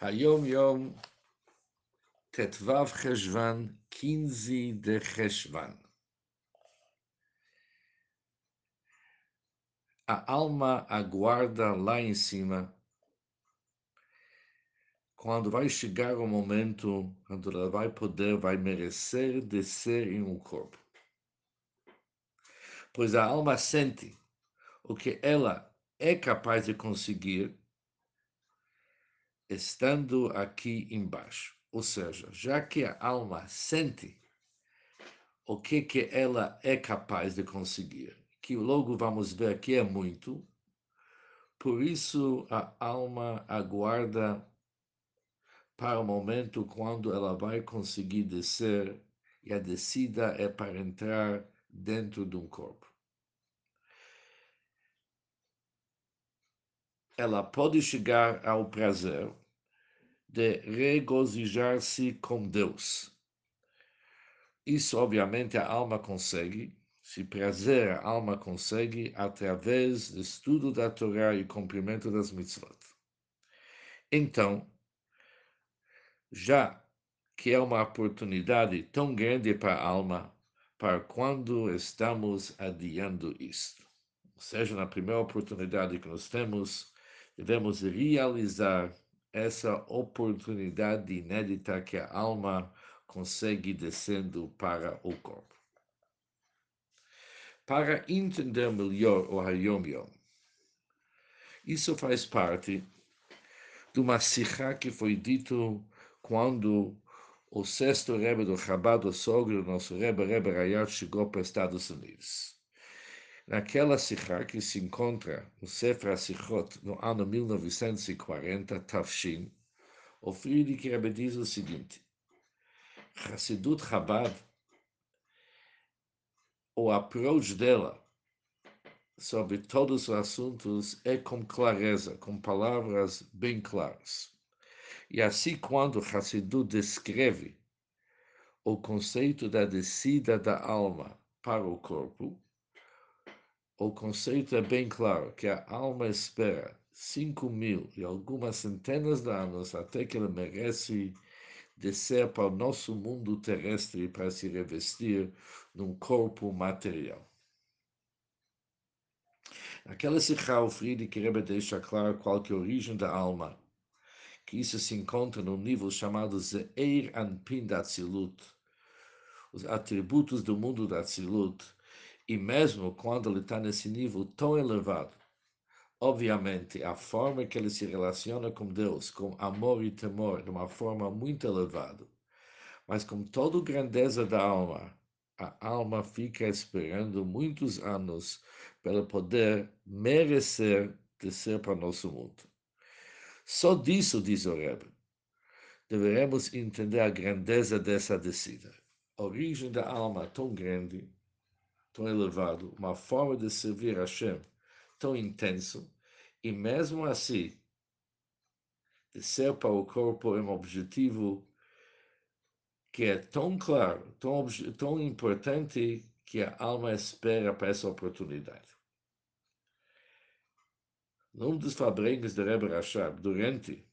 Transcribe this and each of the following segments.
Hayom Yom Tetvav Cheshvan, 15 de Cheshvan. A alma aguarda lá em cima quando vai chegar o momento quando ela vai poder, vai merecer descer em um corpo. Pois a alma sente o que ela é capaz de conseguir estando aqui embaixo. Ou seja, já que a alma sente o que, que ela é capaz de conseguir, que logo vamos ver que é muito, por isso a alma aguarda para o momento quando ela vai conseguir descer e a descida é para entrar dentro de um corpo. Ela pode chegar ao prazer de regozijar-se com Deus. Isso, obviamente, a alma consegue, se prazer a alma consegue através do estudo da Torá e cumprimento das mitzvot. Então, já que é uma oportunidade tão grande para a alma, para quando estamos adiando isto. Ou seja, na primeira oportunidade que nós temos, devemos realizar essa oportunidade inédita que a alma consegue descendo para o corpo. Para entender melhor o Hayom Yom, isso faz parte de uma sikha que foi dito quando o sexto Rebbe do Chabad, o sogro do nosso Rebbe, Rebbe Rayat, chegou para os Estados Unidos. Naquela sikha que se encontra no Sefer Sichot no ano 1940, Tafshin, o Friedrich Rebbe diz o seguinte: Hassidut Chabad, o approach dela sobre todos os assuntos é com clareza, com palavras bem claras. E assim, quando Hassidut descreve o conceito da descida da alma para o corpo, o conceito é bem claro, que a alma espera cinco mil e algumas centenas de anos até que ela merece descer para o nosso mundo terrestre para se revestir num corpo material. Naquela sikha, o Friedrich Rebbe deixa claro qual que é a origem da alma, que isso se encontra no nível chamado Zeir Anpin da Tzilut, os atributos do mundo da Tzilut, e mesmo quando ele está nesse nível tão elevado, obviamente a forma que ele se relaciona com Deus, com amor e temor, de uma forma muito elevada, mas com toda a grandeza da alma, a alma fica esperando muitos anos para poder merecer descer para o nosso mundo. Só disso, diz o Rebbe, deveremos entender a grandeza dessa descida. A origem da alma tão grande tão elevado, uma forma de servir Hashem tão intenso, e mesmo assim, de ser para o corpo um objetivo que é tão claro, tão, tão importante, que a alma espera para essa oportunidade. Num dos fabrengues de Rebbe Rashab, durante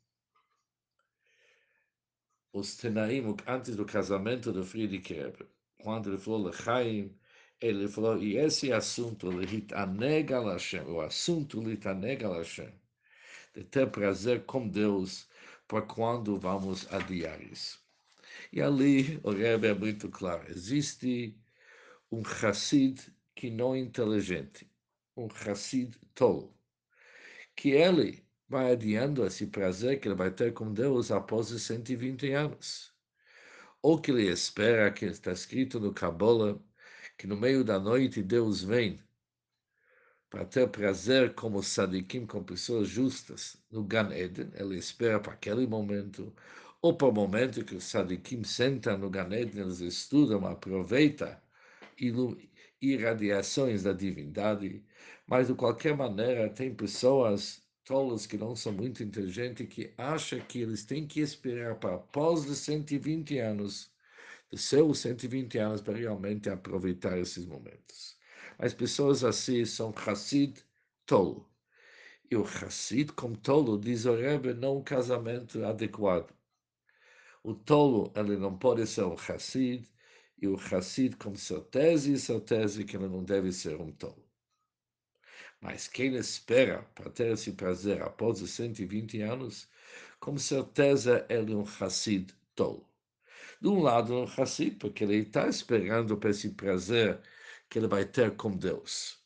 os Tenaim, antes do casamento do Friedrich Rebbe, quando ele falou Lechaim, ele falou, e esse assunto, o assunto de ter prazer com Deus, para quando vamos adiar isso. E ali o Rebbe é muito claro, existe um chassid que não é inteligente, um chassid tolo, que ele vai adiando esse prazer que ele vai ter com Deus após os 120 anos. Ou que ele espera, que está escrito no Kabbalah, que no meio da noite Deus vem para ter prazer como sadikim, com pessoas justas no Gan Eden, ele espera para aquele momento, ou para o momento que os sadikim sentam no Gan Eden, eles estudam, aproveitam irradiações da divindade, mas de qualquer maneira tem pessoas tolas que não são muito inteligentes que acham que eles têm que esperar para após os 120 anos seus 120 anos para realmente aproveitar esses momentos. Mas pessoas assim são Hassid tolo. E o Hassid, como tolo, diz o Rebbe, não um casamento adequado. O tolo, ele não pode ser um Hassid, e o Hassid, com certeza e certeza, que ele não deve ser um tolo. Mas quem espera para ter esse prazer após os 120 anos, com certeza ele é um Hassid tolo. De um lado, um Hassid, porque ele está esperando para esse prazer que ele vai ter com Deus.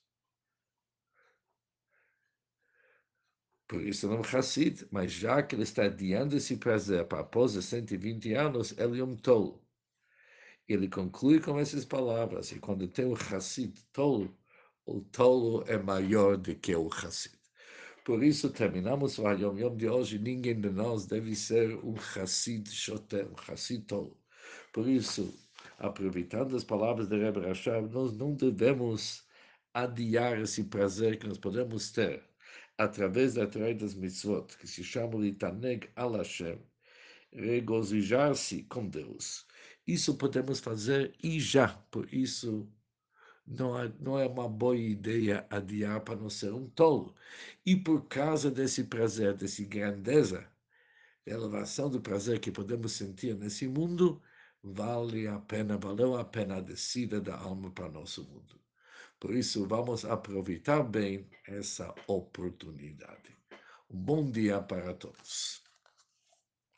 Por isso não é Hassid, mas já que ele está adiando esse prazer para após os 120 anos, ele é um tolo. Ele conclui com essas palavras, e quando tem um Hassid tolo, o tolo é maior do que o Hassid. Por isso, terminamos o Hayom Yom de hoje. Ninguém de nós deve ser um Hassid Shoter, um Hassid tolo. Por isso, aproveitando as palavras de Rebbe Rashab, nós não devemos adiar esse prazer que nós podemos ter através da Torá das mitzvot, que se chama Litaneg al Hashem, regozijar-se com Deus. Isso podemos fazer e já, por isso não é, não é uma boa ideia adiar para não ser um tolo. E por causa desse prazer, dessa grandeza, elevação do prazer que podemos sentir nesse mundo, vale a pena, valeu a pena a descida da alma para nosso mundo. Por isso, vamos aproveitar bem essa oportunidade. Um bom dia para todos.